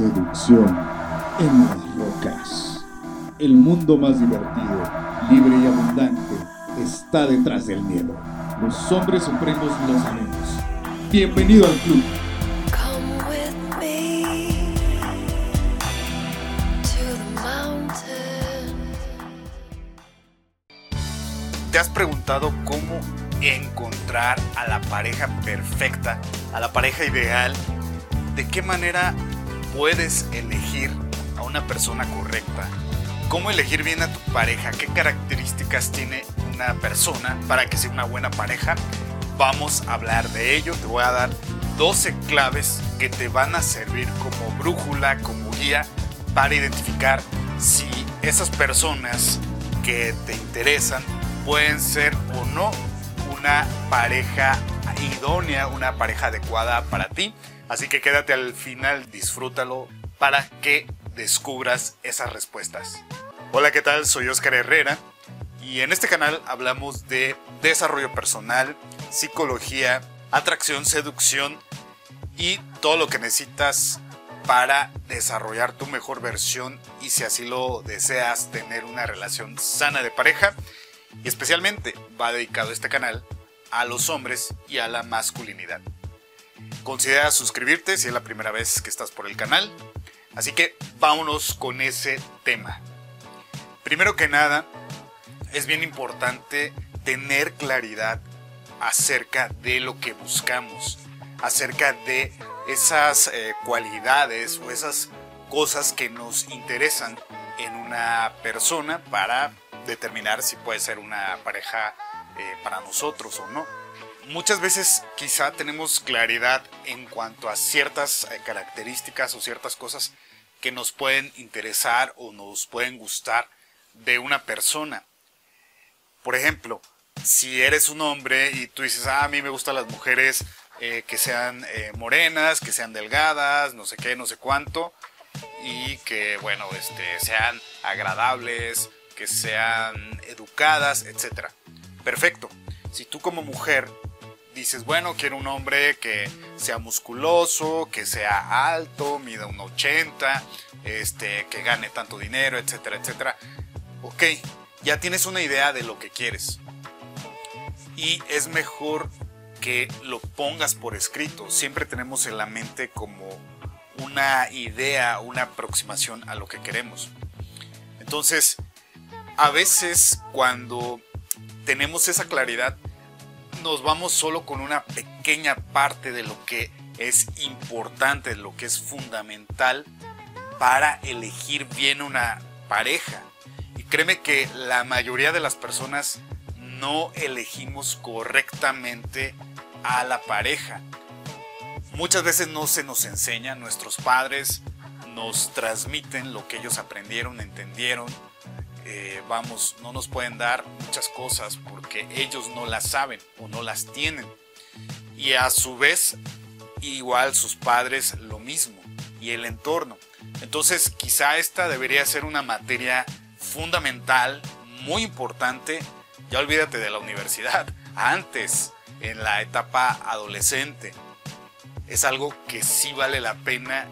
Seducción en las rocas. El mundo más divertido, libre y abundante está detrás del miedo. Los hombres supremos lo sabemos. Bienvenido al club. Come with me to the mountain. ¿Te has preguntado cómo encontrar a la pareja perfecta, a la pareja ideal? ¿De qué manera puedes elegir a una persona correcta? ¿Cómo elegir bien a tu pareja? ¿Qué características tiene una persona para que sea una buena pareja? Vamos a hablar de ello. Te voy a dar 12 claves que te van a servir como brújula, como guía para identificar si esas personas que te interesan pueden ser o no una pareja idónea, una pareja adecuada para ti. Así que quédate al final, disfrútalo para que descubras esas respuestas. Hola, ¿qué tal? Soy Oscar Herrera y en este canal hablamos de desarrollo personal, psicología, atracción, seducción y todo lo que necesitas para desarrollar tu mejor versión y si así lo deseas tener una relación sana de pareja y especialmente va dedicado este canal a los hombres y a la masculinidad. Considera suscribirte si es la primera vez que estás por el canal. Así que vámonos con ese tema. Primero que nada, es bien importante tener claridad acerca de lo que buscamos, acerca de esas eh, cualidades o esas cosas que nos interesan en una persona para determinar si puede ser una pareja eh, para nosotros o no muchas veces quizá tenemos claridad en cuanto a ciertas eh, características o ciertas cosas que nos pueden interesar o nos pueden gustar de una persona. Por ejemplo, si eres un hombre y tú dices, ah, a mí me gustan las mujeres eh, que sean eh, morenas, que sean delgadas, no sé qué, no sé cuánto, y que, bueno, este, sean agradables, que sean educadas, etc. Perfecto. Si tú como mujer dices, bueno, quiero un hombre que sea musculoso, que sea alto, mida un 80, este, que gane tanto dinero, etcétera, etcétera. Ok, ya tienes una idea de lo que quieres. Y es mejor que lo pongas por escrito. Siempre tenemos en la mente como una idea, una aproximación a lo que queremos. Entonces, a veces cuando tenemos esa claridad, nos vamos solo con una pequeña parte de lo que es importante, de lo que es fundamental para elegir bien una pareja. Y créeme que la mayoría de las personas no elegimos correctamente a la pareja. Muchas veces no se nos enseña, nuestros padres nos transmiten lo que ellos aprendieron, entendieron, eh, vamos, no nos pueden dar muchas cosas porque ellos no las saben o no las tienen. Y a su vez, igual sus padres lo mismo y el entorno. Entonces quizá esta debería ser una materia fundamental, muy importante. Ya olvídate de la universidad, antes, en la etapa adolescente. Es algo que sí vale la pena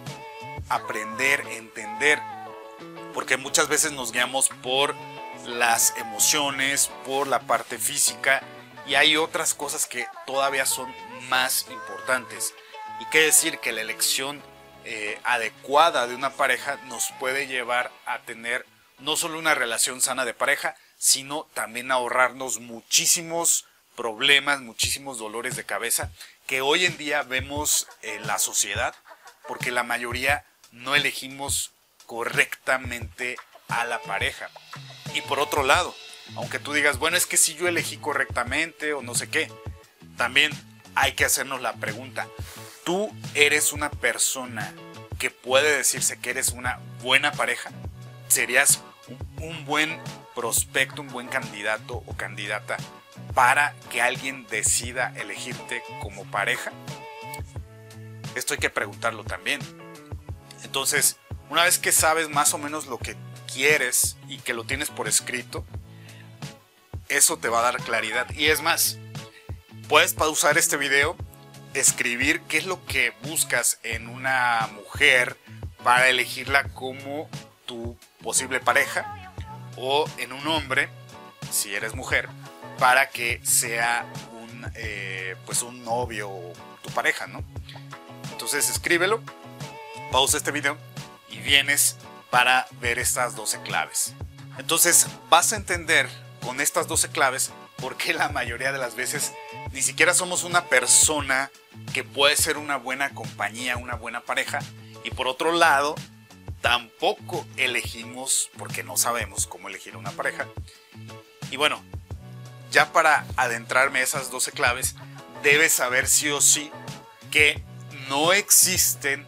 aprender, entender porque muchas veces nos guiamos por las emociones, por la parte física y hay otras cosas que todavía son más importantes. Y qué decir que la elección eh, adecuada de una pareja nos puede llevar a tener no solo una relación sana de pareja, sino también ahorrarnos muchísimos problemas, muchísimos dolores de cabeza que hoy en día vemos en la sociedad, porque la mayoría no elegimos correctamente a la pareja. Y por otro lado, aunque tú digas, bueno, es que si yo elegí correctamente o no sé qué, también hay que hacernos la pregunta, ¿tú eres una persona que puede decirse que eres una buena pareja? ¿Serías un buen prospecto, un buen candidato o candidata para que alguien decida elegirte como pareja? Esto hay que preguntarlo también. Entonces, una vez que sabes más o menos lo que quieres y que lo tienes por escrito, eso te va a dar claridad. Y es más, puedes pausar este video, escribir qué es lo que buscas en una mujer para elegirla como tu posible pareja o en un hombre, si eres mujer, para que sea un, eh, pues un novio o tu pareja, ¿no? Entonces escríbelo, pausa este video y vienes para ver estas 12 claves. Entonces vas a entender con estas 12 claves por qué la mayoría de las veces ni siquiera somos una persona que puede ser una buena compañía, una buena pareja. Y por otro lado, tampoco elegimos porque no sabemos cómo elegir una pareja. Y bueno, ya para adentrarme a esas 12 claves, debes saber sí o sí que no existen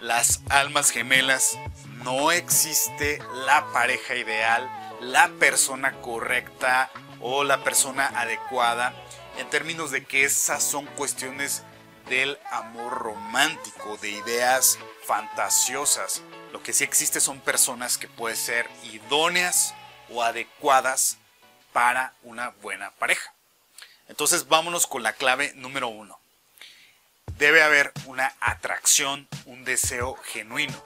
las almas gemelas, no existe la pareja ideal, la persona correcta o la persona adecuada, en términos de que esas son cuestiones del amor romántico, de ideas fantasiosas. Lo que sí existe son personas que pueden ser idóneas o adecuadas para una buena pareja. Entonces vámonos con la clave número uno. Debe haber una atracción, un deseo genuino.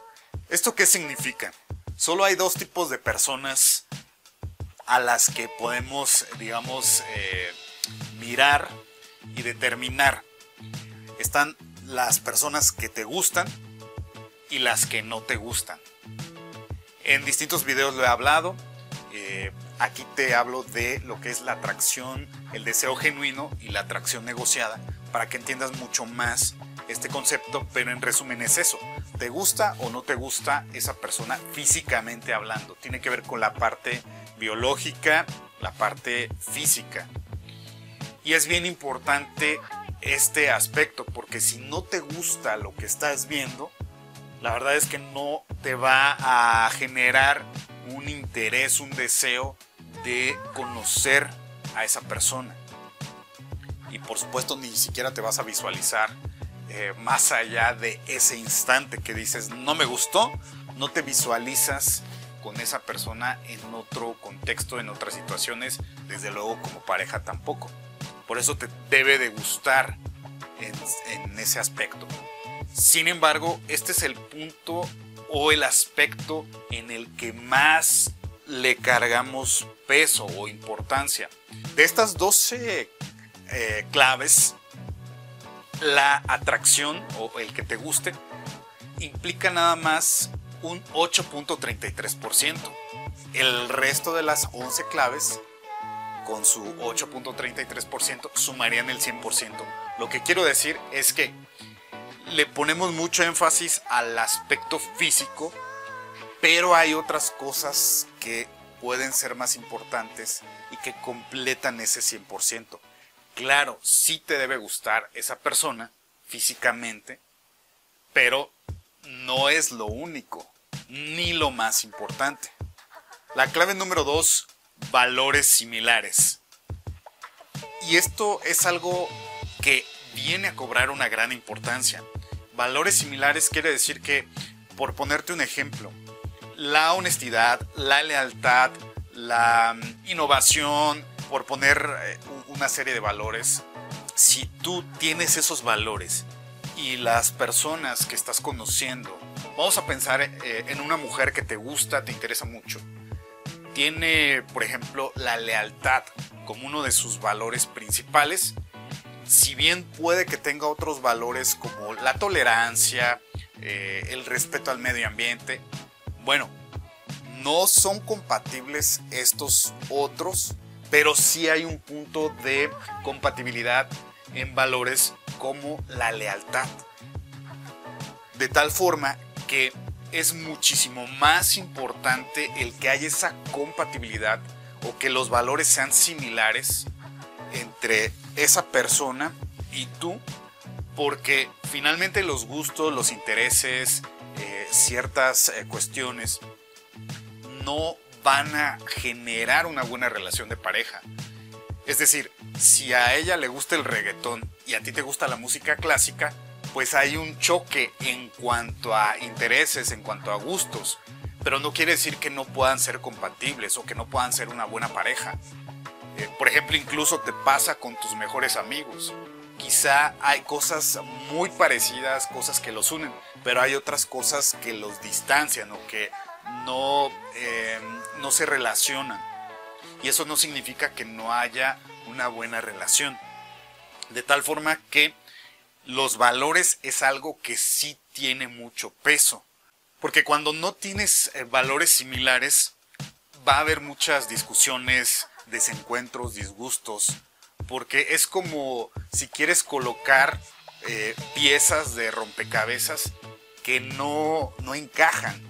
¿Esto qué significa? Solo hay dos tipos de personas a las que podemos, digamos, eh, mirar y determinar. Están las personas que te gustan y las que no te gustan. En distintos videos lo he hablado. Eh, aquí te hablo de lo que es la atracción, el deseo genuino y la atracción negociada para que entiendas mucho más este concepto, pero en resumen es eso. ¿Te gusta o no te gusta esa persona físicamente hablando? Tiene que ver con la parte biológica, la parte física. Y es bien importante este aspecto, porque si no te gusta lo que estás viendo, la verdad es que no te va a generar un interés, un deseo de conocer a esa persona. Y por supuesto ni siquiera te vas a visualizar eh, más allá de ese instante que dices, no me gustó, no te visualizas con esa persona en otro contexto, en otras situaciones, desde luego como pareja tampoco. Por eso te debe de gustar en, ese aspecto. Sin embargo, este es el punto o el aspecto en el que más le cargamos peso o importancia. De estas 12 eh, claves, la atracción o el que te guste implica nada más un 8.33%. El resto de las 11 claves, con su 8.33%, sumarían el 100%. Lo que quiero decir es que le ponemos mucho énfasis al aspecto físico, pero hay otras cosas que pueden ser más importantes y que completan ese 100%. Claro, sí te debe gustar esa persona físicamente, pero no es lo único, ni lo más importante. La clave número dos, valores similares. Y esto es algo que viene a cobrar una gran importancia. Valores similares quiere decir que, por ponerte un ejemplo, la honestidad, la lealtad, la mm, innovación, por poner eh, una serie de valores, si tú tienes esos valores y las personas que estás conociendo, vamos a pensar eh, en una mujer que te gusta, te interesa mucho, tiene, por ejemplo, la lealtad como uno de sus valores principales, si bien puede que tenga otros valores como la tolerancia, eh, el respeto al medio ambiente, bueno, no son compatibles estos otros, pero sí hay un punto de compatibilidad en valores como la lealtad. De tal forma que es muchísimo más importante el que haya esa compatibilidad o que los valores sean similares entre esa persona y tú, porque finalmente los gustos, los intereses, eh, ciertas eh, cuestiones no van a generar una buena relación de pareja. Es decir, si a ella le gusta el reggaetón y a ti te gusta la música clásica, pues hay un choque en cuanto a intereses, en cuanto a gustos. Pero no quiere decir que no puedan ser compatibles o que no puedan ser una buena pareja. Eh, por ejemplo, incluso te pasa con tus mejores amigos. quizá hay cosas muy parecidas, cosas que los unen, pero hay otras cosas que los distancian o que no, eh, no se relacionan. Y eso no significa que no haya una buena relación. De tal forma que los valores es algo que sí tiene mucho peso. Porque cuando no tienes eh, valores similares, va a haber muchas discusiones, desencuentros, disgustos, porque es como si quieres colocar eh, piezas de rompecabezas que no, no encajan.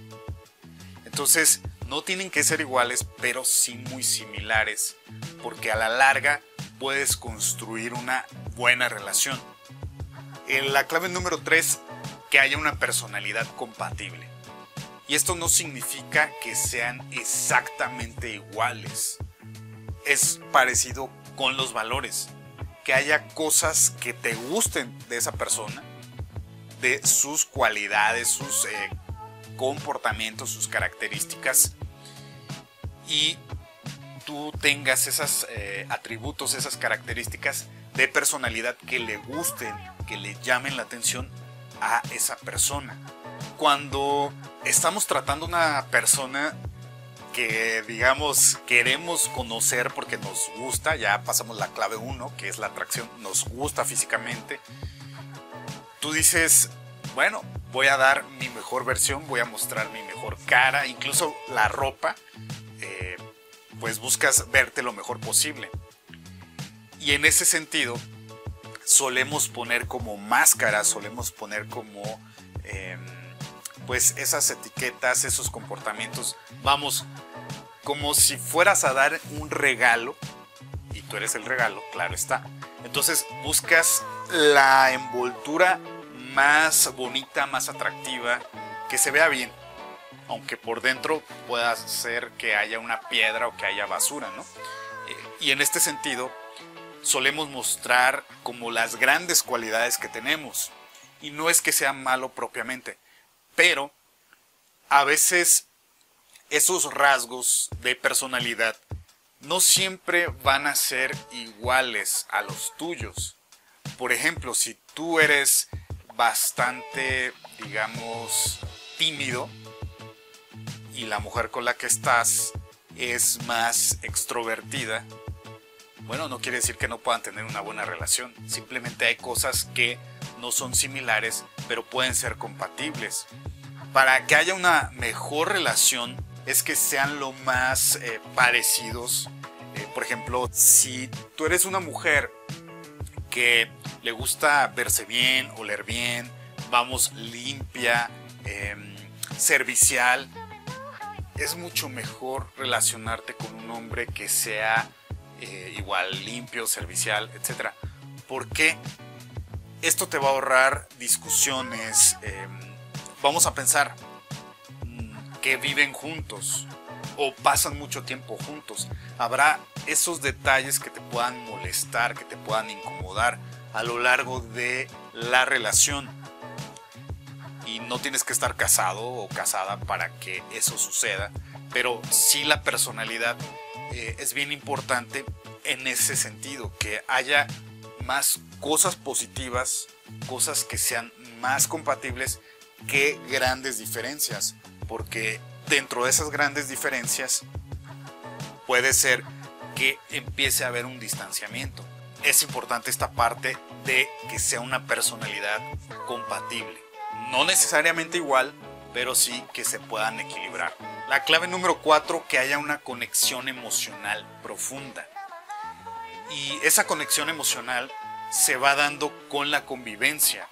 Entonces, no tienen que ser iguales, pero sí muy similares, porque a la larga puedes construir una buena relación. La clave número 3, que haya una personalidad compatible. Y esto no significa que sean exactamente iguales. Es parecido con los valores. Que haya cosas que te gusten de esa persona, de sus cualidades, sus eh, comportamientos, sus características. Y tú tengas esos eh, atributos, esas características de personalidad que le gusten, que le llamen la atención a esa persona. Cuando estamos tratando una persona que digamos queremos conocer porque nos gusta, ya pasamos la clave 1, que es la atracción, nos gusta físicamente, tú dices, bueno, voy a dar mi mejor versión, voy a mostrar mi mejor cara, incluso la ropa, eh, pues buscas verte lo mejor posible. Y en ese sentido, solemos poner como máscaras, solemos poner como... Em, pues esas etiquetas, esos comportamientos, vamos, como si fueras a dar un regalo, y tú eres el regalo, claro está. Entonces buscas la envoltura más bonita, más atractiva, que se vea bien, aunque por dentro pueda ser que haya una piedra o que haya basura, ¿no? Eh, y en este sentido, solemos mostrar como las grandes cualidades que tenemos. Y no es que sea malo propiamente, pero a veces esos rasgos de personalidad no siempre van a ser iguales a los tuyos. Por ejemplo, si tú eres bastante, digamos, tímido y la mujer con la que estás es más extrovertida, bueno, no quiere decir que no puedan tener una buena relación. Simplemente hay cosas que no son similares, pero pueden ser compatibles para que haya una mejor relación es que sean lo más eh, parecidos. Eh, por ejemplo, si tú eres una mujer que le gusta verse bien, oler bien, vamos, limpia, em, servicial, es mucho mejor relacionarte con un hombre que sea eh, igual limpio, servicial, etc. Porque esto te va a ahorrar discusiones em, vamos a pensar mm, que viven juntos o pasan mucho tiempo juntos. Habrá esos detalles que te puedan molestar, que te puedan incomodar a lo largo de la relación. Y no tienes que estar casado o casada para que eso suceda, pero sí la personalidad eh, es bien importante en ese sentido, que haya más cosas positivas, cosas que sean más compatibles qué grandes diferencias, porque dentro de esas grandes diferencias puede ser que empiece a haber un distanciamiento. Es importante esta parte de que sea una personalidad compatible. No necesariamente igual, pero sí que se puedan equilibrar. La clave número 4, que haya una conexión emocional profunda. Y esa conexión emocional se va dando con la convivencia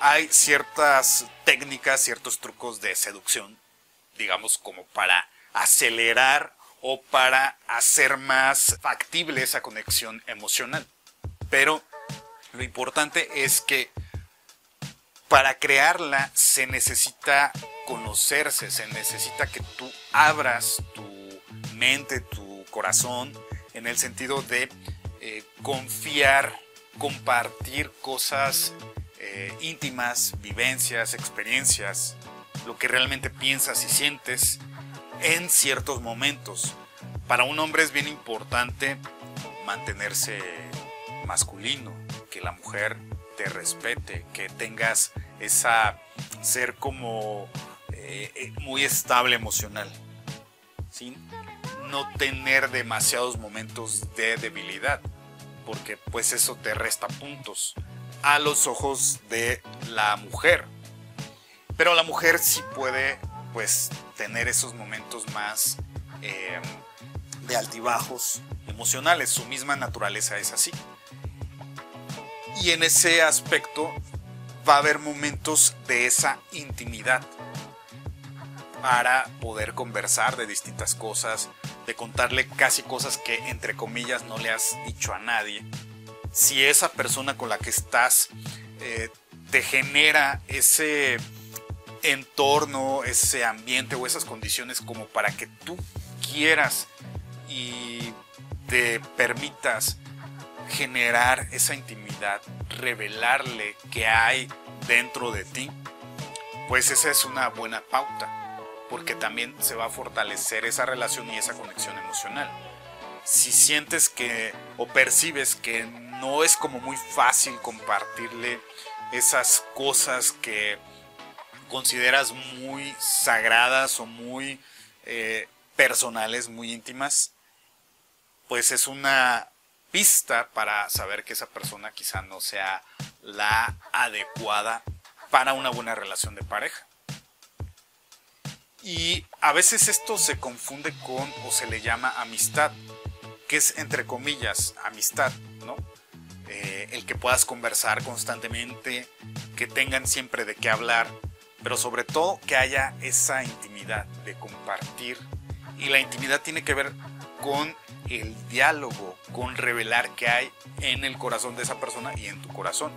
hay ciertas técnicas, ciertos trucos de seducción, digamos, como para acelerar o para hacer más factible esa conexión emocional. Pero lo importante es que para crearla se necesita conocerse, se necesita que tú abras tu mente, tu corazón, en el sentido de eh, confiar, compartir cosas eh, íntimas, vivencias, experiencias, lo que realmente piensas y sientes en ciertos momentos. Para un hombre es bien importante mantenerse masculino, que que la mujer te respete, que tengas esa ser como eh, eh, muy estable emocional, sin no tener demasiados momentos de debilidad, porque pues eso te resta puntos a los ojos de la mujer. Pero la mujer sí puede pues tener esos momentos más eh, de altibajos emocionales, su misma naturaleza es así. Y en ese aspecto va a haber momentos de esa intimidad para poder conversar de distintas cosas, de contarle casi cosas que entre comillas no le has dicho a nadie. Si esa persona con la que estás eh, te genera ese entorno, ese ambiente o esas condiciones como para que tú quieras y te permitas generar esa intimidad, revelarle que hay dentro de ti, pues esa es una buena pauta, porque también se va a fortalecer esa relación y esa conexión emocional. Si sientes que o percibes que no es como muy fácil compartirle esas cosas que consideras muy sagradas o muy eh, personales, muy íntimas, pues es una pista para saber que esa persona quizá no sea la adecuada para una buena relación de pareja. Y a veces esto se confunde con o se le llama amistad, que es entre comillas amistad, ¿no? Eh, el que puedas conversar constantemente, que tengan siempre de qué hablar, pero sobre todo que haya esa intimidad de compartir. Y la intimidad tiene que ver con el diálogo, con revelar qué hay en el corazón de esa persona y en tu corazón.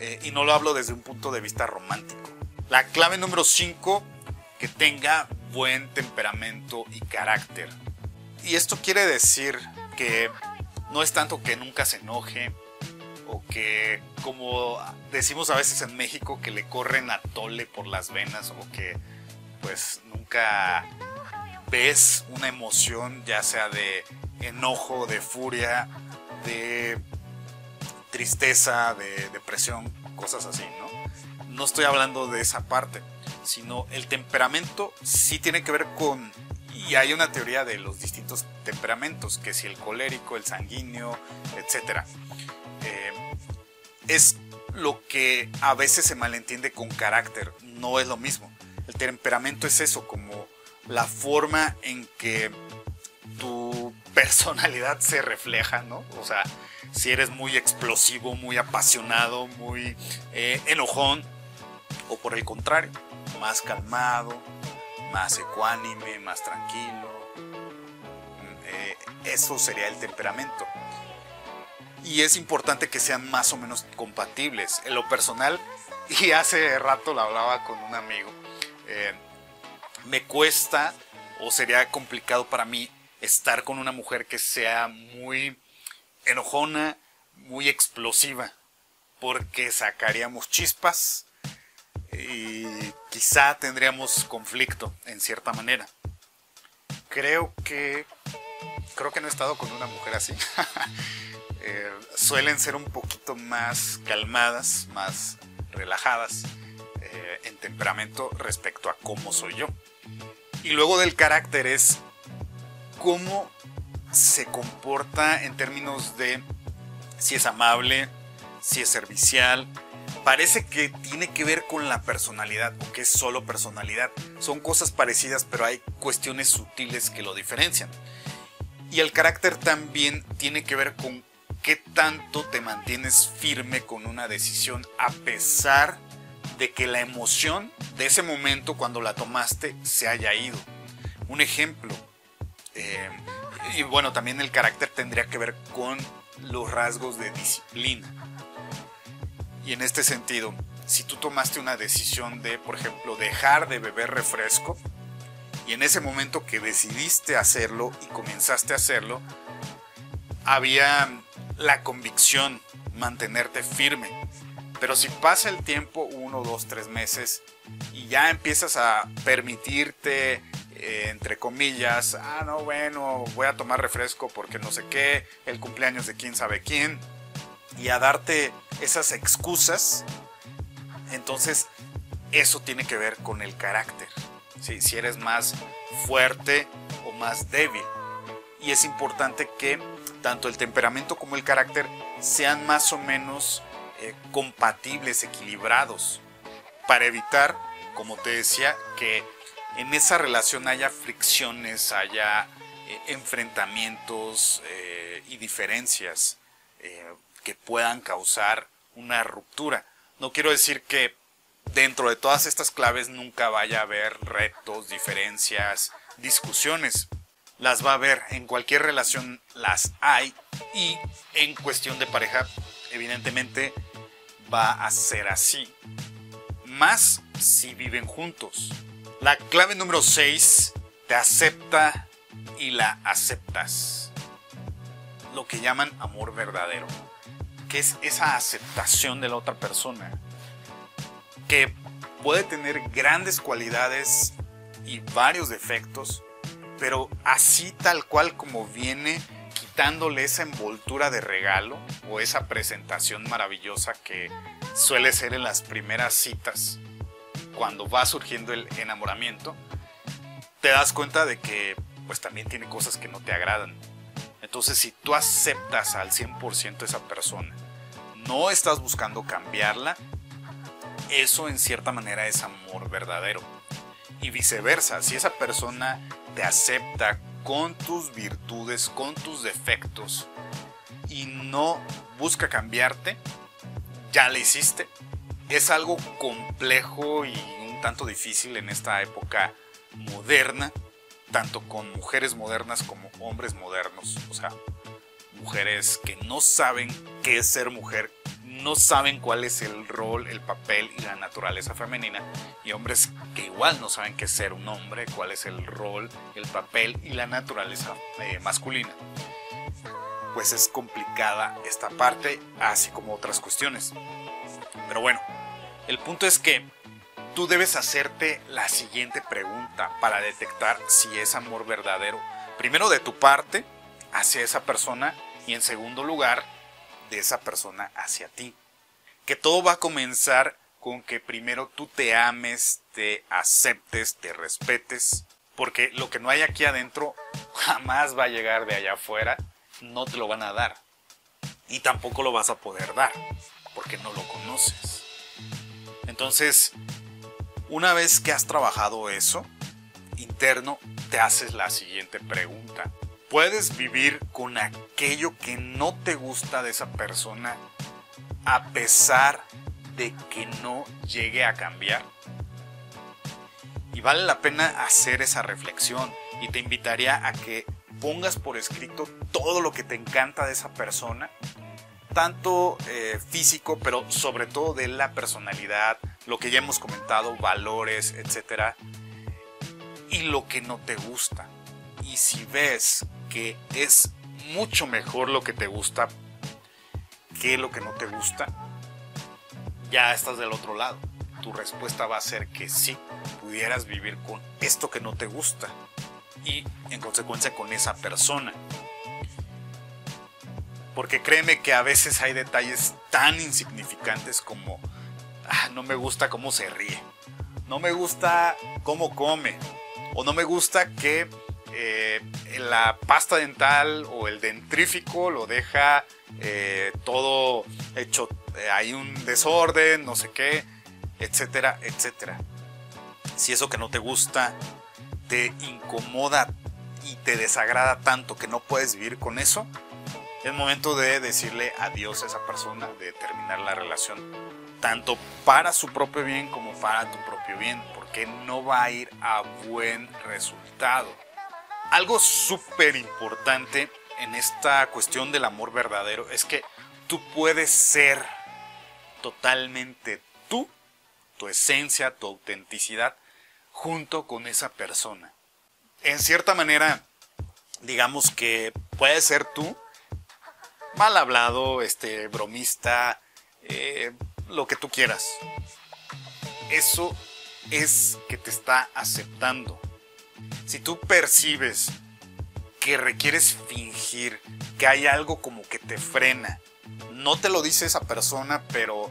Eh, y no lo hablo desde un punto de vista romántico. La clave número 5, que tenga buen temperamento y carácter. Y esto quiere decir que no es tanto que nunca se enoje, o que, como decimos a veces en México, que le corren a tole por las venas, o que pues nunca ves una emoción, ya sea de enojo, de furia, de tristeza, de depresión, cosas así, ¿no? No estoy hablando de esa parte, sino el temperamento sí tiene que ver con, y hay una teoría de los distintos temperamentos, que si el colérico, el sanguíneo, etc. Eh, es lo que a veces se malentiende con carácter, no es lo mismo. El temperamento es eso, como la forma en que tu personalidad se refleja, ¿no? O sea, si eres muy explosivo, muy apasionado, muy eh, enojón, o por el contrario, más calmado, más ecuánime, más tranquilo. Eh, eso sería el temperamento. Y es importante que sean más o menos compatibles. En lo personal, y hace rato lo hablaba con un amigo, eh, me cuesta o sería complicado para mí estar con una mujer que sea muy enojona, muy explosiva, porque sacaríamos chispas y quizá tendríamos conflicto en cierta manera. Creo que creo que no he estado con una mujer así. Eh, suelen ser un poquito más calmadas, más relajadas eh, en temperamento respecto a cómo soy yo. Y luego del carácter es cómo se comporta en términos de si es amable, si es servicial. Parece que tiene que ver con la personalidad o que es solo personalidad. Son cosas parecidas, pero hay cuestiones sutiles que lo diferencian. Y el carácter también tiene que ver con qué tanto te mantienes firme con una decisión a pesar de que la emoción de ese momento cuando la tomaste se haya ido. Un ejemplo, eh, y bueno, también el carácter tendría que ver con los rasgos de disciplina. Y en este sentido, si tú tomaste una decisión de, por ejemplo, dejar de beber refresco, y en ese momento que decidiste hacerlo y comenzaste a hacerlo, había la convicción, mantenerte firme. Pero si pasa el tiempo, uno, dos, tres meses, y ya empiezas a permitirte, eh, entre comillas, ah, no, bueno, voy a tomar refresco porque no sé qué, el cumpleaños de quién sabe quién, y a darte esas excusas, entonces eso tiene que ver con el carácter. ¿sí? Si eres más fuerte o más débil. Y es importante que tanto el temperamento como el carácter sean más o menos eh, compatibles, equilibrados, para evitar, como te decía, que en esa relación haya fricciones, haya eh, enfrentamientos eh, y diferencias que puedan causar una ruptura. No quiero decir que dentro de todas estas claves nunca vaya a haber retos, diferencias, discusiones. Las va a haber, en cualquier relación las hay y en cuestión de pareja evidentemente va a ser así. Más si viven juntos. La clave número 6 te acepta y la aceptas. Lo que llaman amor verdadero. Que es esa aceptación de la otra persona que puede tener grandes cualidades y varios defectos, pero así tal cual como viene, quitándole esa envoltura de regalo o esa presentación maravillosa que suele ser en las primeras citas, cuando va surgiendo el enamoramiento, te das cuenta de que pues también tiene cosas que no te agradan. Entonces si tú aceptas al 100% esa persona, no estás buscando cambiarla, eso en cierta manera es amor verdadero. Y viceversa, si esa persona te acepta con tus virtudes, con tus defectos, y no busca cambiarte, ya le hiciste. Es algo complejo y un tanto difícil en esta época moderna, tanto con mujeres modernas como hombres modernos. O sea, mujeres que no saben qué es ser mujer, no saben cuál es el rol, el papel y la naturaleza femenina, y hombres que igual no saben qué es ser un hombre, cuál es el rol, el papel y la naturaleza eh, masculina. Pues es complicada esta parte, así como otras cuestiones. Pero bueno, el punto es que tú debes hacerte la siguiente pregunta para detectar si es amor verdadero. Primero de tu parte, hacia esa persona, y en segundo lugar, de esa persona hacia ti. Que todo va a comenzar con que primero tú te ames, te aceptes, te respetes, porque lo que no hay aquí adentro jamás va a llegar de allá afuera, no te lo van a dar. Y tampoco lo vas a poder dar, porque no lo conoces. Entonces, una vez que has trabajado eso, interno, te haces la siguiente pregunta puedes vivir con aquello que no te gusta de esa persona a pesar de que no llegue a cambiar? Y vale la pena hacer esa reflexión y te invitaría a que pongas por escrito todo lo que te encanta de esa persona, tanto eh, físico, pero sobre todo de la personalidad, lo que ya hemos comentado, valores, etc. Y lo que no te gusta. Y si ves que es mucho mejor lo que te gusta que lo que no te gusta, ya estás del otro lado. Tu respuesta va a ser que sí, pudieras vivir con esto que no te gusta y en consecuencia con esa persona. Porque créeme que a veces hay detalles tan insignificantes como ah, no me gusta cómo se ríe, no me gusta cómo come, o no me gusta que eh, la pasta dental o el dentrífico lo deja eh, todo hecho, eh, hay un desorden, no sé qué, etcétera, etcétera. Si eso que no te gusta te incomoda y te desagrada tanto que no puedes vivir con eso, es momento de decirle adiós a esa persona, de terminar la relación, tanto para su propio bien como para tu propio bien, porque no va a ir a buen resultado. Algo súper importante en esta cuestión del amor verdadero es que tú puedes ser totalmente tú, tu esencia, tu autenticidad, junto con esa persona. En cierta manera, digamos que puedes ser tú, mal hablado, este, bromista, eh, lo que tú quieras. Eso es que te está aceptando si tú percibes que requieres fingir, que hay algo como que te frena, no te lo dice esa persona, pero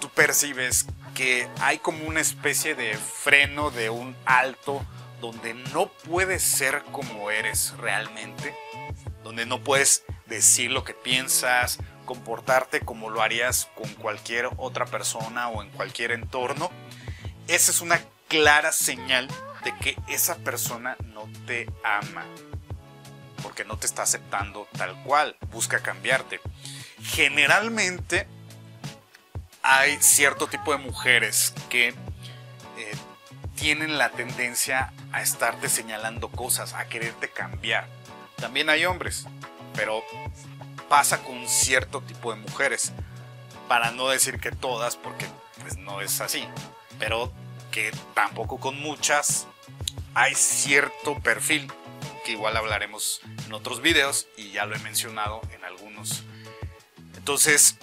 tú percibes que hay como una especie de freno, de un alto, donde no puedes ser como eres realmente, donde no puedes decir lo que piensas, comportarte como lo harías con cualquier otra persona o en cualquier entorno, esa es una clara señal de que esa persona no te ama, porque no te está aceptando tal cual, busca cambiarte. Generalmente hay cierto tipo de mujeres que eh, tienen la tendencia a estarte señalando cosas, a quererte cambiar. También hay hombres, pero pasa con cierto tipo de mujeres. Para no decir que todas, porque pues no es así. Pero que tampoco con muchas hay cierto perfil que igual hablaremos en otros videos y ya lo he mencionado en algunos. Entonces,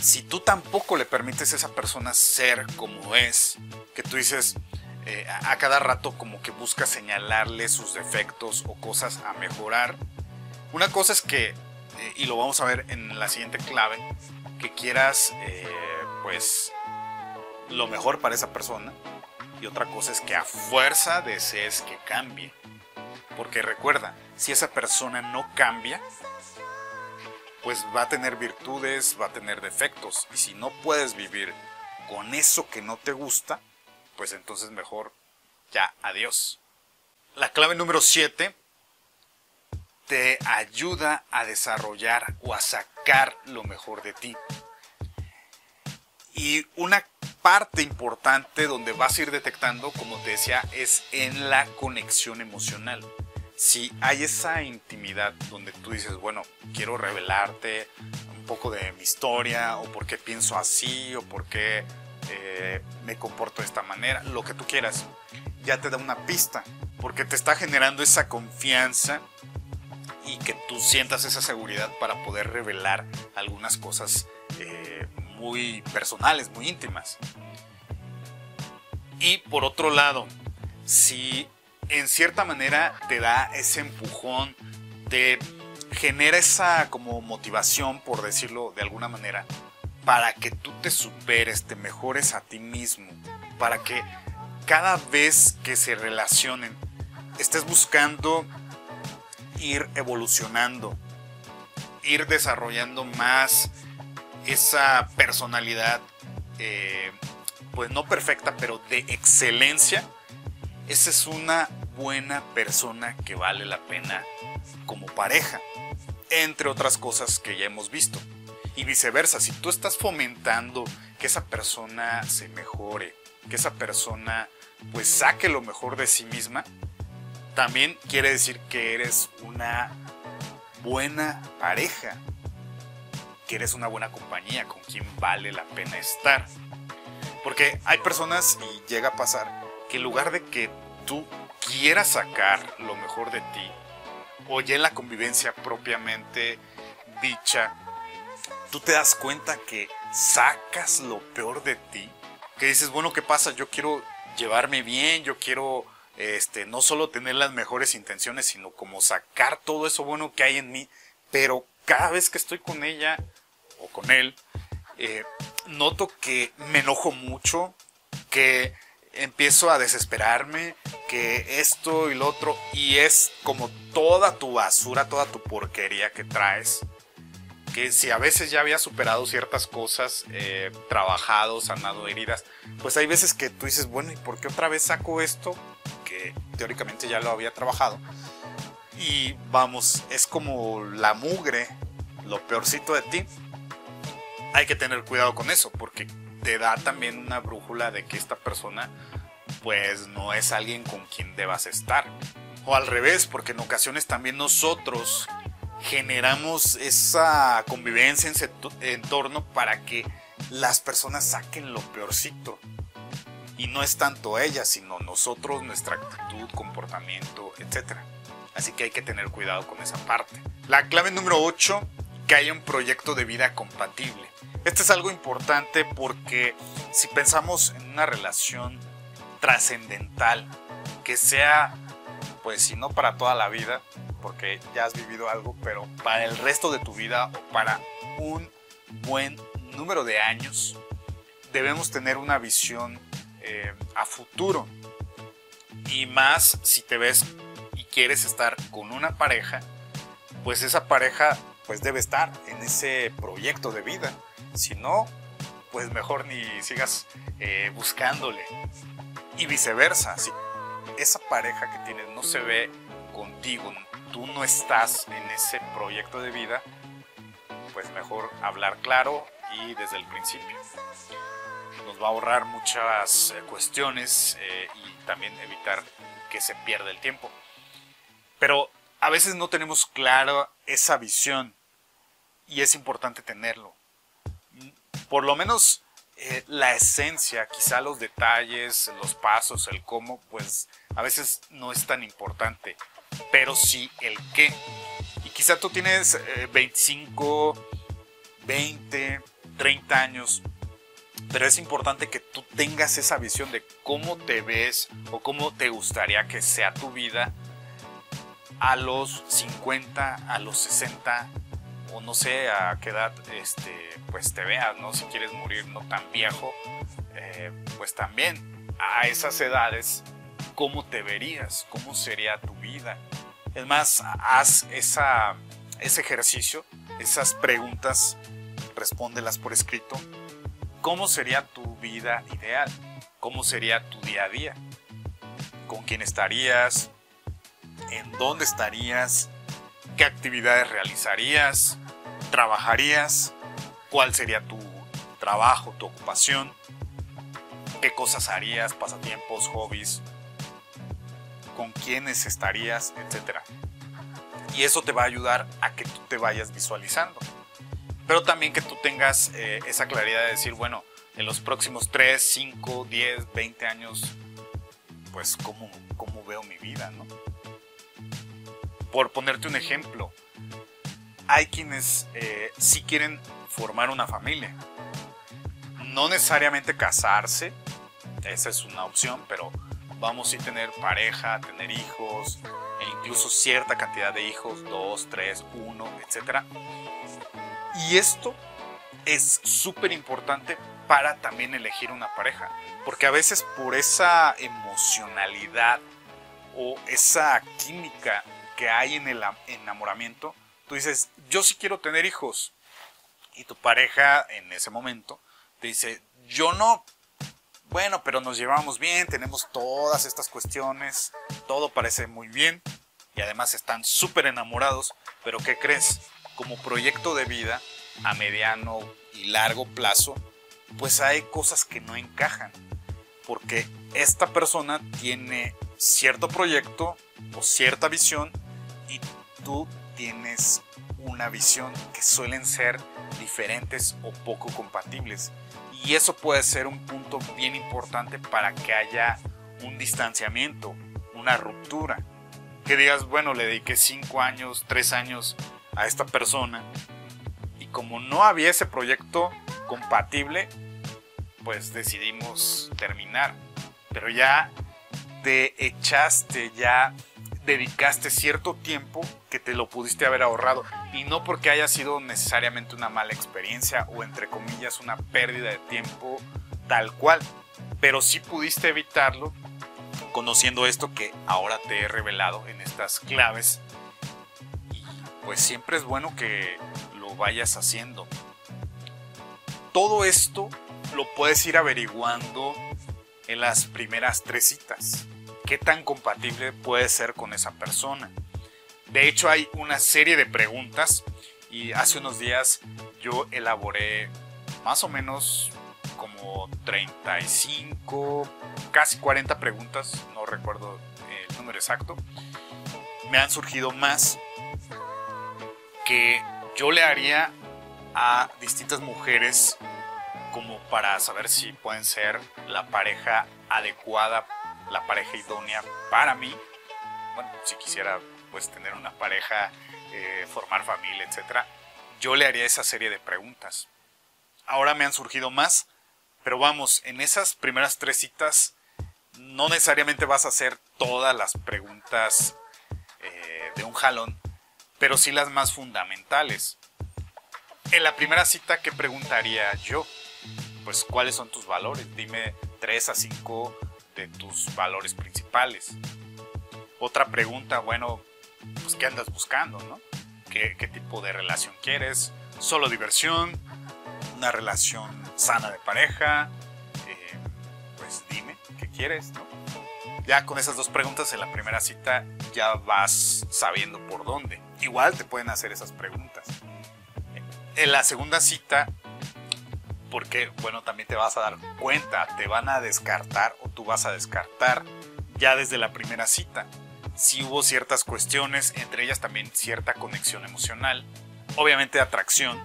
si tú tampoco le permites a esa persona ser como es, que tú dices eh, a cada rato como que busca señalarle sus defectos o cosas a mejorar, una cosa es que, eh, y lo vamos a ver en la siguiente clave, que quieras eh, pues lo mejor para esa persona, y otra cosa es que a fuerza desees que cambie. Porque recuerda, si esa persona no cambia, pues va a tener virtudes, va a tener defectos. Y si no puedes vivir con eso que no te gusta, pues entonces mejor ya, adiós. La clave número 7 te ayuda a desarrollar o a sacar lo mejor de ti. Y una parte importante donde vas a ir detectando, como te decía, es en la conexión emocional. Si hay esa intimidad donde tú dices, bueno, quiero revelarte un poco de mi historia, o por qué pienso así, o por qué eh, me comporto de esta manera, lo que tú quieras, ya te da una pista, porque te está generando esa confianza y que tú sientas esa seguridad para poder revelar algunas cosas muy personales, muy íntimas. Y por otro lado, si en cierta manera te da ese empujón, te genera esa como motivación, por decirlo de alguna manera, para que tú te superes, te mejores a ti mismo, para que cada vez que se relacionen estés buscando ir evolucionando, ir desarrollando más esa personalidad, eh, pues no perfecta, pero de excelencia esa es una buena persona que vale la pena como pareja, entre otras cosas que ya hemos visto. Y viceversa, si tú estás fomentando que esa persona se mejore, que esa persona pues saque lo mejor de sí misma, también quiere decir que eres una buena pareja, que eres una buena compañía con quien vale la pena estar. Porque hay personas, y llega a pasar, que en lugar de que tú quieras sacar lo mejor de ti, o ya en la convivencia propiamente dicha, tú te das cuenta que sacas lo peor de ti, que dices, bueno, ¿qué pasa? Yo quiero llevarme bien, yo quiero este, no solo tener las mejores intenciones, sino como sacar todo eso bueno que hay en mí, pero cada vez que estoy con ella o con él, eh, noto que me enojo mucho, que empiezo a desesperarme, que esto y lo otro, y es como toda tu basura, toda tu porquería que traes, que si a veces ya había superado ciertas cosas, eh, trabajado, sanado heridas, pues hay veces que tú dices, bueno, ¿y por qué otra vez saco esto? Que teóricamente ya lo había trabajado. Y vamos, es como la mugre, lo peorcito de ti. Hay que tener cuidado con eso, porque te da también una brújula de que esta persona pues no es alguien con quien debas estar. O al revés, porque en ocasiones también nosotros generamos esa convivencia en ese entorno para que las personas saquen lo peorcito. Y no es tanto ella, sino nosotros, nuestra actitud, comportamiento, etc. Así que hay que tener cuidado con esa parte. La clave número 8, que haya un proyecto de vida compatible. Este es algo importante porque si pensamos en una relación trascendental, que sea, pues si no para toda la vida, porque ya has vivido algo, pero para el resto de tu vida o para un buen número de años, debemos tener una visión eh, a futuro. Y más si te ves quieres estar con una pareja, pues esa pareja pues debe estar en ese proyecto de vida. Si no, pues mejor ni sigas eh, buscándole. Y viceversa, si esa pareja que tienes no se ve contigo, tú no estás en ese proyecto de vida, pues mejor hablar claro y desde el principio. Nos va a ahorrar muchas eh, cuestiones eh, y también evitar que se pierda el tiempo. Pero a veces no tenemos clara esa visión y es importante tenerlo. Por lo menos eh, la esencia, quizá los detalles, los pasos, el cómo, pues a veces no es tan importante, pero sí el qué. Y quizá tú tienes 25, 20, 30 años, pero es importante que tú tengas esa visión de cómo te ves o cómo te gustaría que sea tu vida a los 50, a los 60 o no sé a qué edad este, pues te veas, ¿no? Si quieres morir no tan viejo, eh, pues también a esas edades, ¿cómo te verías? ¿Cómo sería tu vida? Es más, haz esa, ese ejercicio, esas preguntas, respóndelas por escrito. ¿Cómo sería tu vida ideal? ¿Cómo sería tu día a día? ¿Con quién estarías? ¿En dónde estarías? ¿Qué actividades realizarías? ¿Trabajarías? ¿Cuál sería tu trabajo, tu ocupación? ¿Qué cosas harías? ¿Pasatiempos, hobbies? ¿Con quiénes estarías? Etcétera. Y eso te va a ayudar a que tú te vayas visualizando. Pero también que tú tengas eh, esa claridad de decir, bueno, en los próximos 3, 5, 10, 20 años, pues cómo, cómo veo mi vida, ¿no? Por ponerte un ejemplo, hay quienes eh, sí quieren formar una familia. No necesariamente casarse, esa es una opción, pero vamos a tener pareja, tener hijos, e incluso cierta cantidad de hijos, dos, tres, uno, etc. Y esto es súper importante para también elegir una pareja, porque a veces por esa emocionalidad o esa química que hay en el enamoramiento, tú dices, yo sí quiero tener hijos. Y tu pareja en ese momento te dice, yo no. Bueno, pero nos llevamos bien, tenemos todas estas cuestiones, todo parece muy bien y además están súper enamorados, pero ¿qué crees? Como proyecto de vida a mediano y largo plazo, pues hay cosas que no encajan, porque esta persona tiene cierto proyecto o cierta visión tú tienes una visión que suelen ser diferentes o poco compatibles. Y eso puede ser un punto bien importante para que haya un distanciamiento, una ruptura. Que digas, bueno, le dediqué 5 años, 3 años a esta persona y como no había ese proyecto compatible, pues decidimos terminar. Pero ya te echaste, ya dedicaste cierto tiempo que te lo pudiste haber ahorrado. Y no porque haya sido necesariamente una mala experiencia o entre comillas una pérdida de tiempo tal cual, pero sí pudiste evitarlo conociendo esto que ahora te he revelado en estas claves. Y pues siempre es bueno que lo vayas haciendo. Todo esto lo puedes ir averiguando en las primeras tres citas qué tan compatible puede ser con esa persona. De hecho, hay una serie de preguntas y hace unos días yo elaboré más o menos como 35, casi 40 preguntas, no recuerdo el número exacto. Me han surgido más que yo le haría a distintas mujeres como para saber si pueden ser la pareja adecuada la pareja idónea para mí. Bueno, si quisiera pues tener una pareja, eh, formar familia, etc. Yo le haría esa serie de preguntas. Ahora me han surgido más, pero vamos, en esas primeras tres citas no necesariamente vas a hacer todas las preguntas eh, de un jalón, pero sí las más fundamentales. En la primera cita, ¿qué preguntaría yo? Pues, ¿cuáles son tus valores? Dime 3 a 5 de tus valores principales. Otra pregunta, bueno, pues, ¿qué andas buscando, no? ¿Qué, qué tipo de relación quieres? ¿Solo diversión? ¿Una relación sana de pareja? Eh, pues dime, ¿qué quieres, no? Ya con esas dos preguntas en la primera cita ya vas sabiendo por dónde. Igual te pueden hacer esas preguntas. En la segunda cita, porque bueno, también te vas a dar cuenta, te van a descartar o tú vas a descartar ya desde la primera cita. Si hubo ciertas cuestiones, entre ellas también cierta conexión emocional, obviamente atracción,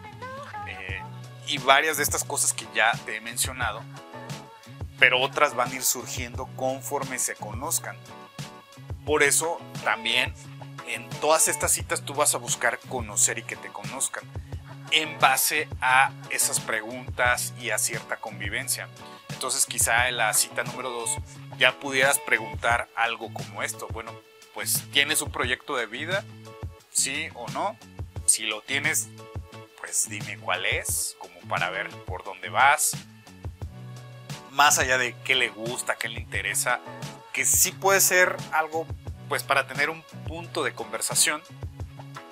eh, y varias de estas cosas que ya te he mencionado, pero otras van a ir surgiendo conforme se conozcan. Por eso también en todas estas citas tú vas a buscar conocer y que te conozcan en base a esas preguntas y a cierta convivencia. Entonces quizá en la cita número 2 ya pudieras preguntar algo como esto. Bueno, pues ¿tienes un proyecto de vida? ¿Sí o no? Si lo tienes, pues dime cuál es, como para ver por dónde vas. Más allá de qué le gusta, qué le interesa, que sí puede ser algo pues para tener un punto de conversación,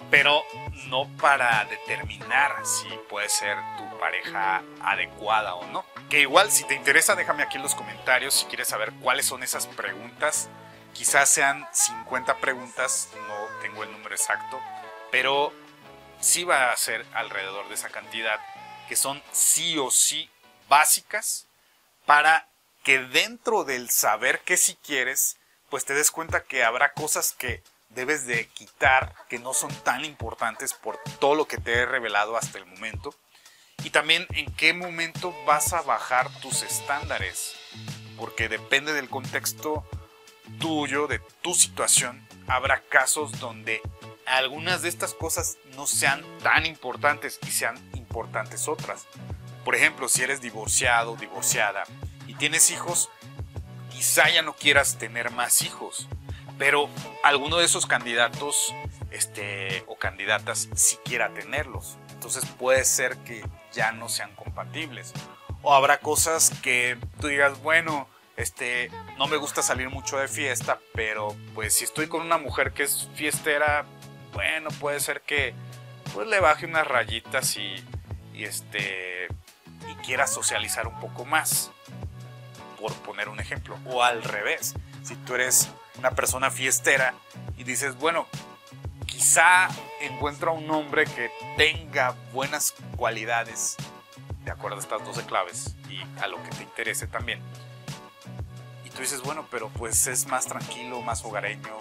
pero no para determinar si puede ser tu pareja adecuada o no. Que igual si te interesa déjame aquí en los comentarios si quieres saber cuáles son esas preguntas. Quizás sean 50 preguntas, no tengo el número exacto, pero sí va a ser alrededor de esa cantidad que son sí o sí básicas para que dentro del saber que si quieres, pues te des cuenta que habrá cosas que debes de quitar que no son tan importantes por todo lo que te he revelado hasta el momento. Y también en qué momento vas a bajar tus estándares. Porque depende del contexto tuyo, de tu situación, habrá casos donde algunas de estas cosas no sean tan importantes y sean importantes otras. Por ejemplo, si eres divorciado, divorciada y tienes hijos, quizá ya no quieras tener más hijos pero alguno de esos candidatos este, o candidatas sí quiera tenerlos. Entonces puede ser que ya no sean compatibles. O habrá cosas que tú digas, bueno, este, no me gusta salir mucho de fiesta, pero pues si estoy con una mujer que es fiestera, bueno, puede ser que pues le baje unas rayitas y, y este y quiera socializar un poco más. Por poner un ejemplo. O al revés, si tú eres una persona fiestera y dices, bueno, quizá encuentro a un hombre que tenga buenas cualidades, de acuerdo a estas 12 claves y a lo que te interese también. Y tú dices, bueno, pero pues es más tranquilo, más hogareño.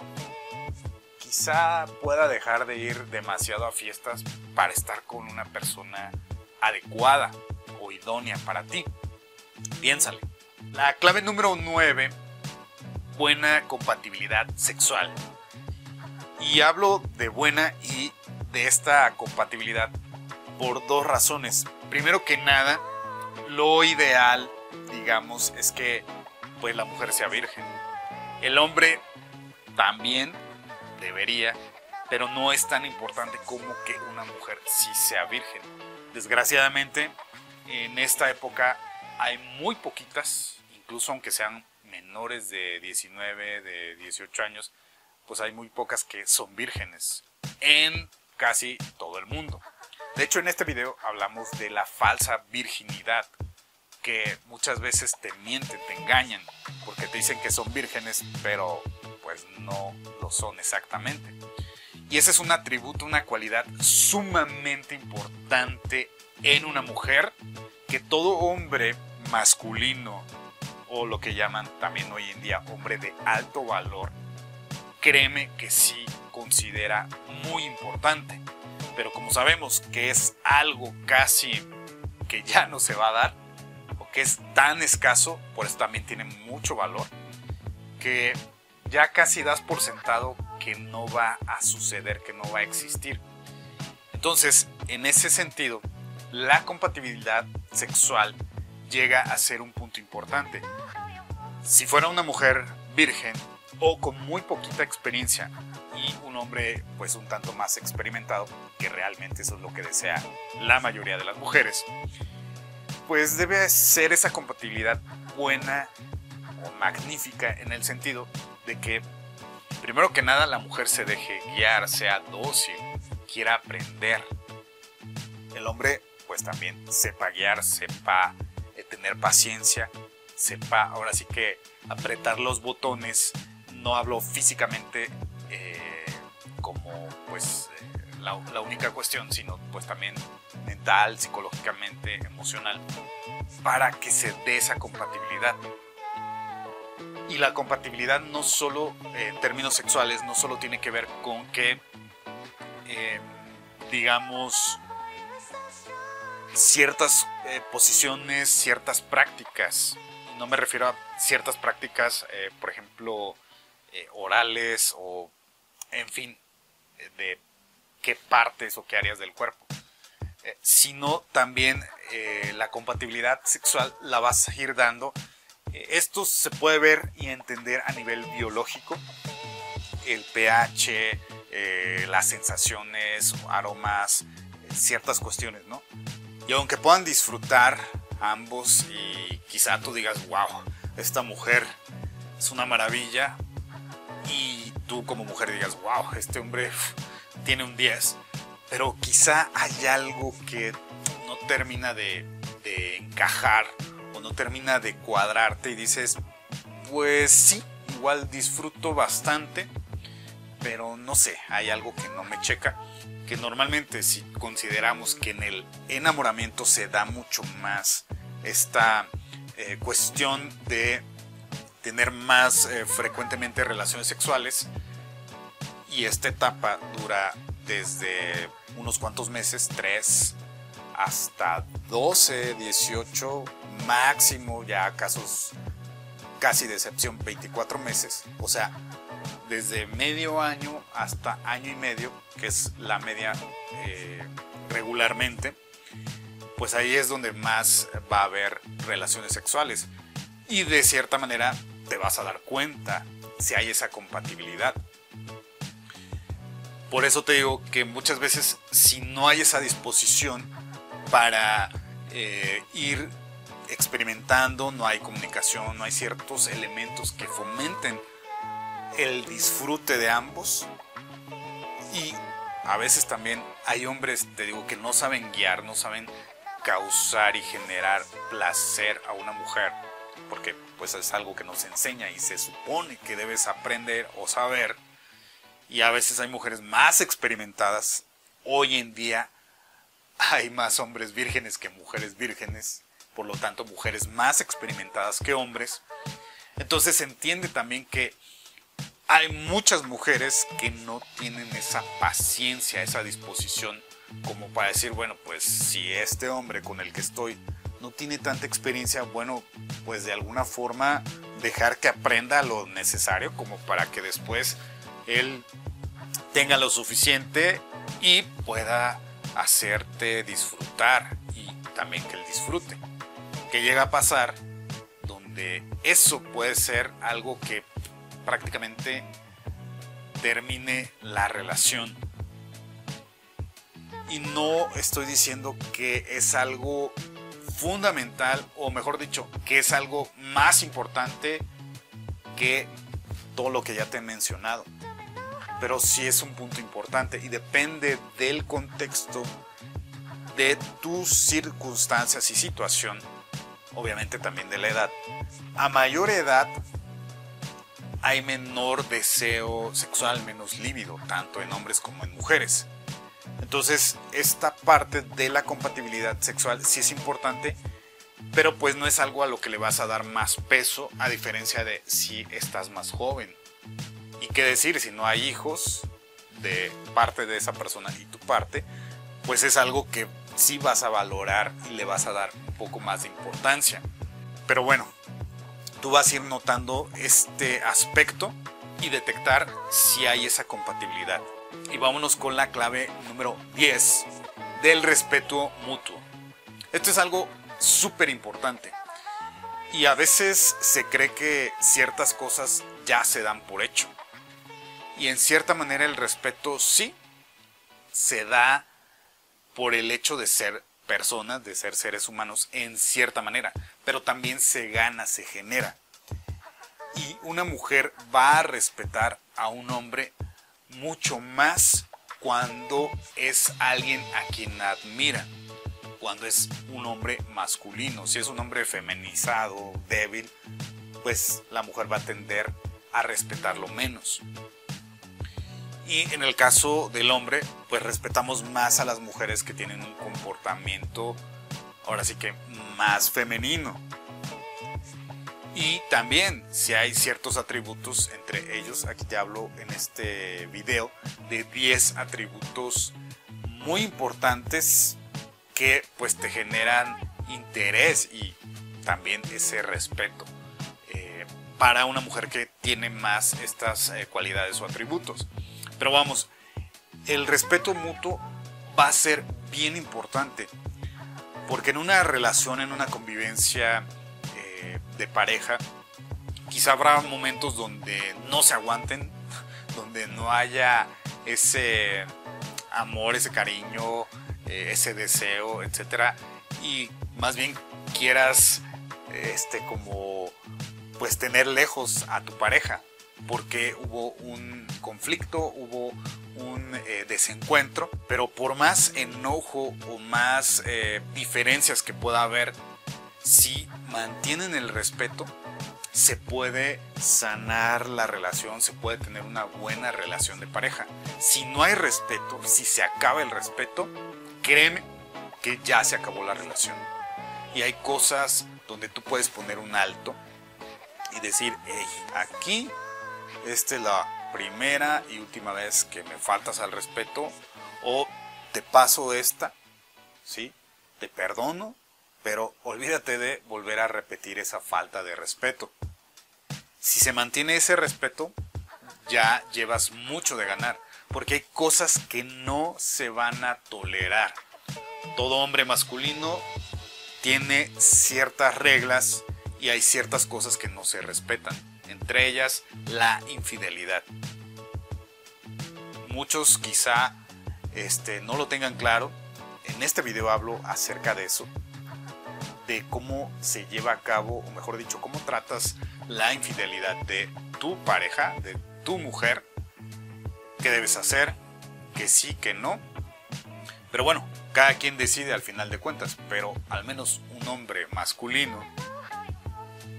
Quizá pueda dejar de ir demasiado a fiestas para estar con una persona adecuada o idónea para ti. Piénsale. La clave número 9 buena compatibilidad sexual. Y hablo de buena y de esta compatibilidad por dos razones. Primero que nada, lo ideal, digamos, es que pues la mujer sea virgen. El hombre también debería, pero no es tan importante como que una mujer sí sea virgen. Desgraciadamente, en esta época hay muy poquitas, incluso aunque sean menores de 19, de 18 años, pues hay muy pocas que son vírgenes en casi todo el mundo. De hecho, en este video hablamos de la falsa virginidad, que muchas veces te mienten, te engañan, porque te dicen que son vírgenes, pero pues no lo son exactamente. Y ese es un atributo, una cualidad sumamente importante en una mujer que todo hombre masculino o lo que llaman también hoy en día hombre de alto valor, créeme que sí considera muy importante. Pero como sabemos que es algo casi que ya no se va a dar, o que es tan escaso, por eso también tiene mucho valor, que ya casi das por sentado que no va a suceder, que no va a existir. Entonces, en ese sentido, la compatibilidad sexual llega a ser un punto importante. Si fuera una mujer virgen o con muy poquita experiencia y un hombre pues un tanto más experimentado, que realmente eso es lo que desea la mayoría de las mujeres, pues debe ser esa compatibilidad buena o magnífica en el sentido de que primero que nada la mujer se deje guiar, sea dócil, quiera aprender. El hombre pues también sepa guiar, sepa tener paciencia, sepa ahora sí que apretar los botones. No hablo físicamente eh, como pues eh, la, la única cuestión, sino pues también mental, psicológicamente, emocional, para que se dé esa compatibilidad. Y la compatibilidad no solo eh, en términos sexuales, no solo tiene que ver con que, digamos, ciertas eh, posiciones, ciertas prácticas. No me refiero a ciertas prácticas, eh, por ejemplo, eh, orales o, en fin, de qué partes o qué áreas del cuerpo. Sino también la compatibilidad sexual la vas a ir dando. Esto se puede ver y entender a nivel biológico. El pH, las sensaciones, aromas, ciertas cuestiones, ¿no? Y aunque puedan disfrutar ambos y quizá tú digas, wow, esta mujer es una maravilla, y tú como mujer digas, wow, este hombre tiene un 10, pero quizá hay algo que no termina de, de encajar o no termina de cuadrarte y dices, pues sí, igual disfruto bastante, pero no sé, hay algo que no me checa que normalmente si consideramos que en el enamoramiento se da mucho más esta eh, cuestión de tener más eh, frecuentemente relaciones sexuales y esta etapa dura desde unos cuantos meses, 3 hasta 12, 18, máximo ya casos casi de excepción 24 meses, o sea, desde medio año hasta año y medio, que es la media eh, regularmente, pues ahí es donde más va a haber relaciones sexuales. Y de cierta manera te vas a dar cuenta si hay esa compatibilidad. Por eso te digo que muchas veces si no hay esa disposición para eh, ir experimentando, no hay comunicación, no hay ciertos elementos que fomenten el disfrute de ambos. Y a veces también hay hombres, te digo, que no saben guiar, no saben causar y generar placer a una mujer, porque pues es algo que nos enseña y se supone que debes aprender o saber. Y a veces hay mujeres más experimentadas. Hoy en día hay más hombres vírgenes que mujeres vírgenes, por lo tanto mujeres más experimentadas que hombres. Entonces se entiende también que hay muchas mujeres que no tienen esa paciencia, esa disposición como para decir, bueno, pues si este hombre con el que estoy no tiene tanta experiencia, bueno, pues de alguna forma dejar que aprenda lo necesario como para que después él tenga lo suficiente y pueda hacerte disfrutar y también que él disfrute. Que llega a pasar donde eso puede ser algo que prácticamente termine la relación. Y no estoy diciendo que es algo fundamental, o mejor dicho, que es algo más importante que todo lo que ya te he mencionado. Pero sí es un punto importante y depende del contexto, de tus circunstancias y situación, obviamente también de la edad. A mayor edad hay menor deseo sexual, menos líbido, tanto en hombres como en mujeres. Entonces, esta parte de la compatibilidad sexual sí es importante, pero pues no es algo a lo que le vas a dar más peso, a diferencia de si estás más joven. Y qué decir, si no hay hijos de parte de esa persona y tu parte, pues es algo que sí vas a valorar y le vas a dar un poco más de importancia. Pero bueno, tú vas a ir notando este aspecto y detectar si hay esa compatibilidad. Y vámonos con la clave número 10 del respeto mutuo. Esto es algo súper importante. Y a veces se cree que ciertas cosas ya se dan por hecho. Y en cierta manera el respeto sí se da por el hecho de ser personas, de ser seres humanos en cierta manera, pero también se gana, se genera. Y una mujer va a respetar a un hombre mucho más cuando es alguien a quien admira, cuando es un hombre masculino. Si es un hombre feminizado, débil, pues la mujer va a tender a respetarlo menos. Y en el caso del hombre, pues respetamos más a las mujeres que tienen un comportamiento, ahora sí que más femenino. Y también si hay ciertos atributos entre ellos, aquí te hablo en este video de 10 atributos muy importantes que pues te generan interés y también ese respeto eh, para una mujer que tiene más estas eh, cualidades o atributos. Pero vamos, el respeto mutuo va a ser bien importante. Porque en una relación, en una convivencia eh, de pareja, quizá habrá momentos donde no se aguanten, donde no haya ese amor, ese cariño, eh, ese deseo, etc. Y más bien quieras este como pues tener lejos a tu pareja porque hubo un conflicto, hubo un eh, desencuentro, pero por más enojo o más eh, diferencias que pueda haber, si mantienen el respeto, se puede sanar la relación, se puede tener una buena relación de pareja. Si no hay respeto, si se acaba el respeto, créeme que ya se acabó la relación. Y hay cosas donde tú puedes poner un alto y decir, hey, aquí esta es la primera y última vez que me faltas al respeto o te paso esta, ¿sí? Te perdono, pero olvídate de volver a repetir esa falta de respeto. Si se mantiene ese respeto, ya llevas mucho de ganar, porque hay cosas que no se van a tolerar. Todo hombre masculino tiene ciertas reglas y hay ciertas cosas que no se respetan entre ellas la infidelidad. Muchos quizá este, no lo tengan claro, en este video hablo acerca de eso, de cómo se lleva a cabo, o mejor dicho, cómo tratas la infidelidad de tu pareja, de tu mujer, qué debes hacer, que sí, que no. Pero bueno, cada quien decide al final de cuentas, pero al menos un hombre masculino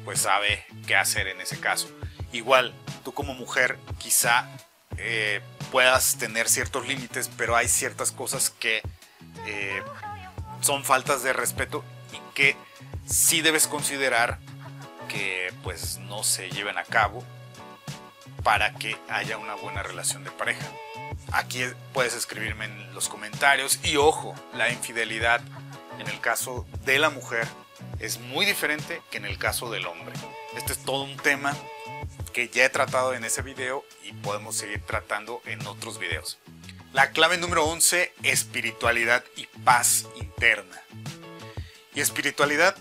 pues sabe qué hacer en ese caso. Igual, tú como mujer quizá eh, puedas tener ciertos límites, pero hay ciertas cosas que eh, son faltas de respeto y que sí debes considerar que pues no se lleven a cabo para que haya una buena relación de pareja. Aquí puedes escribirme en los comentarios y ojo, la infidelidad en el caso de la mujer es muy diferente que en el caso del hombre. Este es todo un tema que ya he tratado en ese video y podemos seguir tratando en otros videos. La clave número 11, espiritualidad y paz interna. Y espiritualidad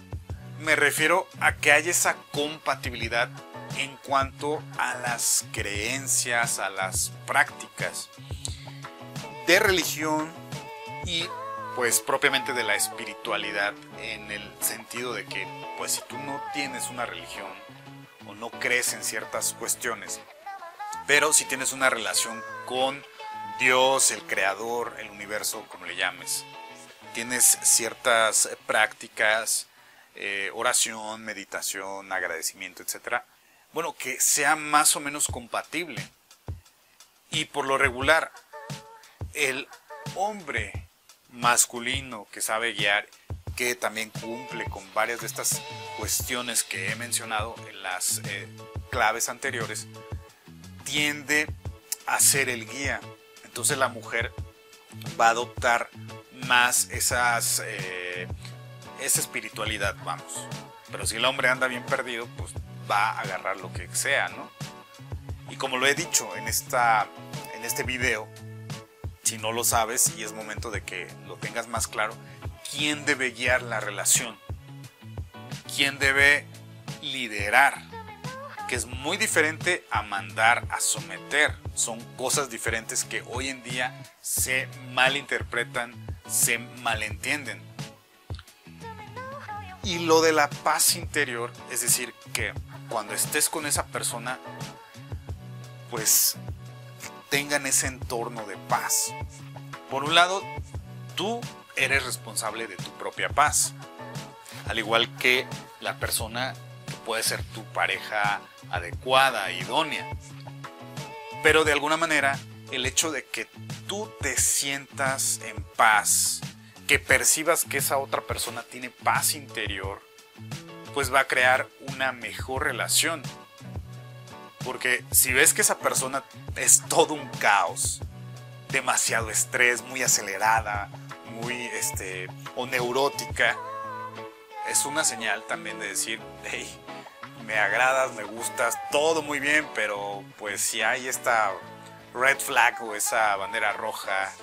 me refiero a que haya esa compatibilidad en cuanto a las creencias, a las prácticas de religión y pues propiamente de la espiritualidad en el sentido de que pues si tú no tienes una religión o no crees en ciertas cuestiones, pero si tienes una relación con Dios, el creador, el universo, como le llames, tienes ciertas prácticas, eh, oración, meditación, agradecimiento, etc. Bueno, que sea más o menos compatible. Y por lo regular, el hombre masculino que sabe guiar, que también cumple con varias de estas cuestiones que he mencionado en las eh, claves anteriores, tiende a ser el guía. Entonces la mujer va a adoptar más esas, eh, esa espiritualidad, vamos. Pero si el hombre anda bien perdido, pues va a agarrar lo que sea, ¿no? Y como lo he dicho en, esta, en este video, si no lo sabes y es momento de que lo tengas más claro, quién debe guiar la relación, quién debe liderar, que es muy diferente a mandar a someter. Son cosas diferentes que hoy en día se malinterpretan, se malentienden. Y lo de la paz interior, es decir, que cuando estés con esa persona, pues tengan ese entorno de paz. Por un lado, tú eres responsable de tu propia paz, al igual que la persona que puede ser tu pareja adecuada, idónea. Pero de alguna manera, el hecho de que tú te sientas en paz, que percibas que esa otra persona tiene paz interior, pues va a crear una mejor relación. Porque si ves que esa persona es todo un caos, demasiado estrés, muy acelerada, muy este neurótica, es una señal también de decir, hey, me agradas, me gustas, todo muy bien, pero pues si hay esta red flag o esa bandera roja,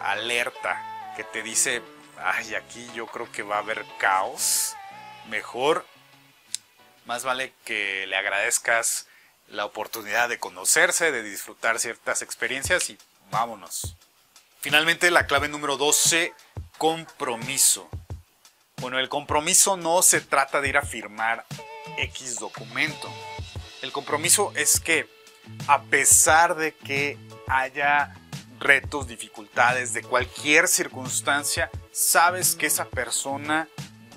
alerta, que te dice, ay, aquí yo creo que va a haber caos, mejor, más vale que le agradezcas la oportunidad de conocerse, de disfrutar ciertas experiencias y vámonos. Finalmente, la clave número 12, compromiso. Bueno, el compromiso no se trata de ir a firmar X documento. El compromiso es que a pesar de que haya retos, dificultades, de cualquier circunstancia, sabes que esa persona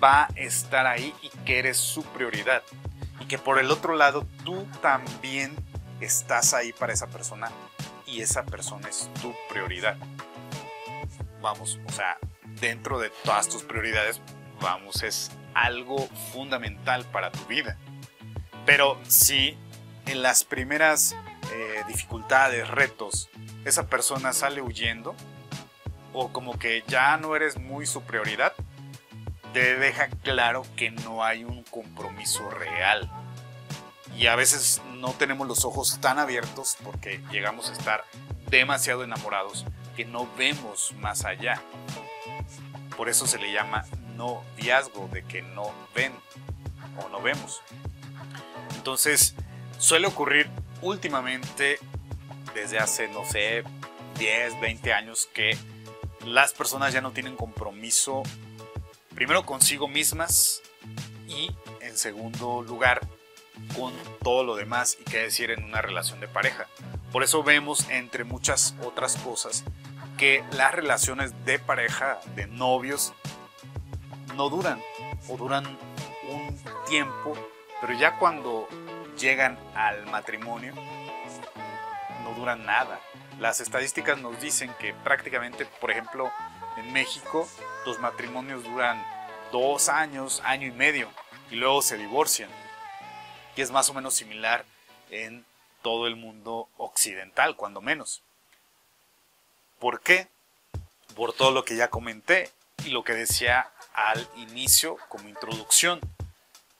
va a estar ahí y que eres su prioridad. Y que por el otro lado tú también estás ahí para esa persona y esa persona es tu prioridad. Vamos, o sea, dentro de todas tus prioridades, vamos, es algo fundamental para tu vida. Pero si en las primeras eh, dificultades, retos, esa persona sale huyendo o como que ya no eres muy su prioridad, te deja claro que no hay un compromiso real. Y a veces no tenemos los ojos tan abiertos porque llegamos a estar demasiado enamorados que no vemos más allá. Por eso se le llama noviazgo, de que no ven o no vemos. Entonces, suele ocurrir últimamente desde hace, no sé, 10, 20 años que las personas ya no tienen compromiso, primero consigo mismas y en segundo lugar con todo lo demás y qué decir en una relación de pareja. Por eso vemos entre muchas otras cosas que las relaciones de pareja, de novios, no duran o duran un tiempo, pero ya cuando llegan al matrimonio no duran nada. Las estadísticas nos dicen que prácticamente, por ejemplo, en México los matrimonios duran dos años, año y medio, y luego se divorcian. Y es más o menos similar en todo el mundo occidental, cuando menos. ¿Por qué? Por todo lo que ya comenté y lo que decía al inicio como introducción.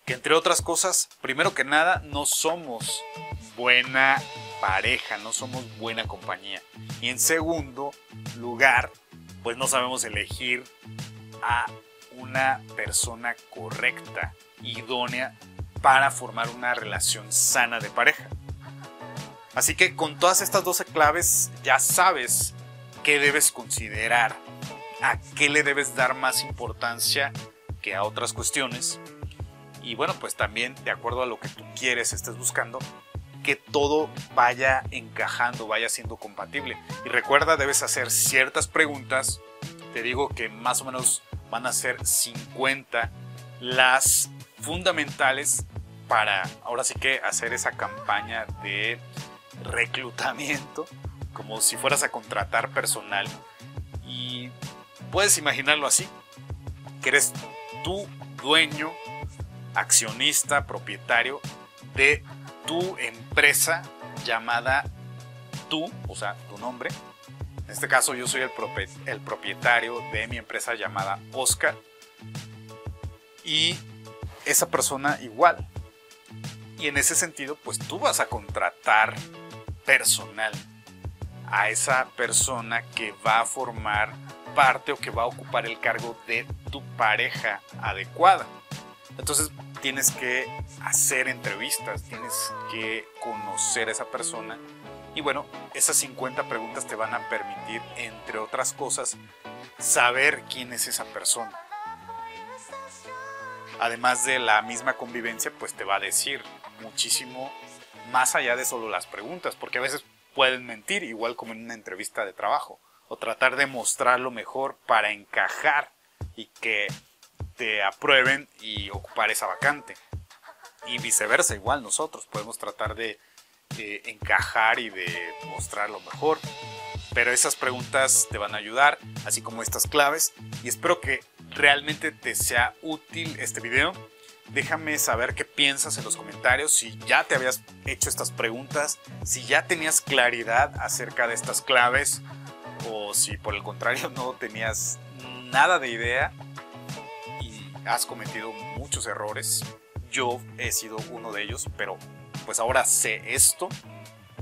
Que entre otras cosas, primero que nada, no somos buena pareja, no somos buena compañía. Y en segundo lugar, pues no sabemos elegir a una persona correcta, idónea para formar una relación sana de pareja. Así que con todas estas 12 claves ya sabes qué debes considerar, a qué le debes dar más importancia que a otras cuestiones. Y bueno, pues también de acuerdo a lo que tú quieres, estés buscando, que todo vaya encajando, vaya siendo compatible. Y recuerda, debes hacer ciertas preguntas. Te digo que más o menos van a ser 50 las fundamentales para ahora sí que hacer esa campaña de reclutamiento, como si fueras a contratar personal. Y puedes imaginarlo así, que eres tú dueño, accionista, propietario de tu empresa llamada tú, o sea, tu nombre. En este caso yo soy el, el propietario de mi empresa llamada Oscar. Y esa persona igual. Y en ese sentido, pues tú vas a contratar personal a esa persona que va a formar parte o que va a ocupar el cargo de tu pareja adecuada. Entonces, tienes que hacer entrevistas, tienes que conocer a esa persona. Y bueno, esas 50 preguntas te van a permitir, entre otras cosas, saber quién es esa persona. Además de la misma convivencia, pues te va a decir muchísimo más allá de solo las preguntas, porque a veces pueden mentir, igual como en una entrevista de trabajo, o tratar de mostrar lo mejor para encajar y que te aprueben y ocupar esa vacante. Y viceversa, igual nosotros podemos tratar de, encajar y de mostrar lo mejor. Pero esas preguntas te van a ayudar, así como estas claves. Y espero que realmente te sea útil este video. Déjame saber qué piensas en los comentarios, si ya te habías hecho estas preguntas, si ya tenías claridad acerca de estas claves o si por el contrario no tenías nada de idea has cometido muchos errores. Yo he sido uno de ellos, pero pues ahora sé esto,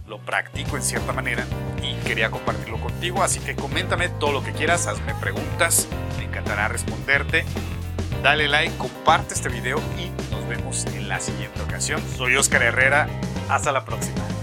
lo practico en cierta manera y quería compartirlo contigo. Así que coméntame todo lo que quieras, hazme preguntas, me encantará responderte. Dale like, comparte este video y nos vemos en la siguiente ocasión. Soy Oscar Herrera, hasta la próxima.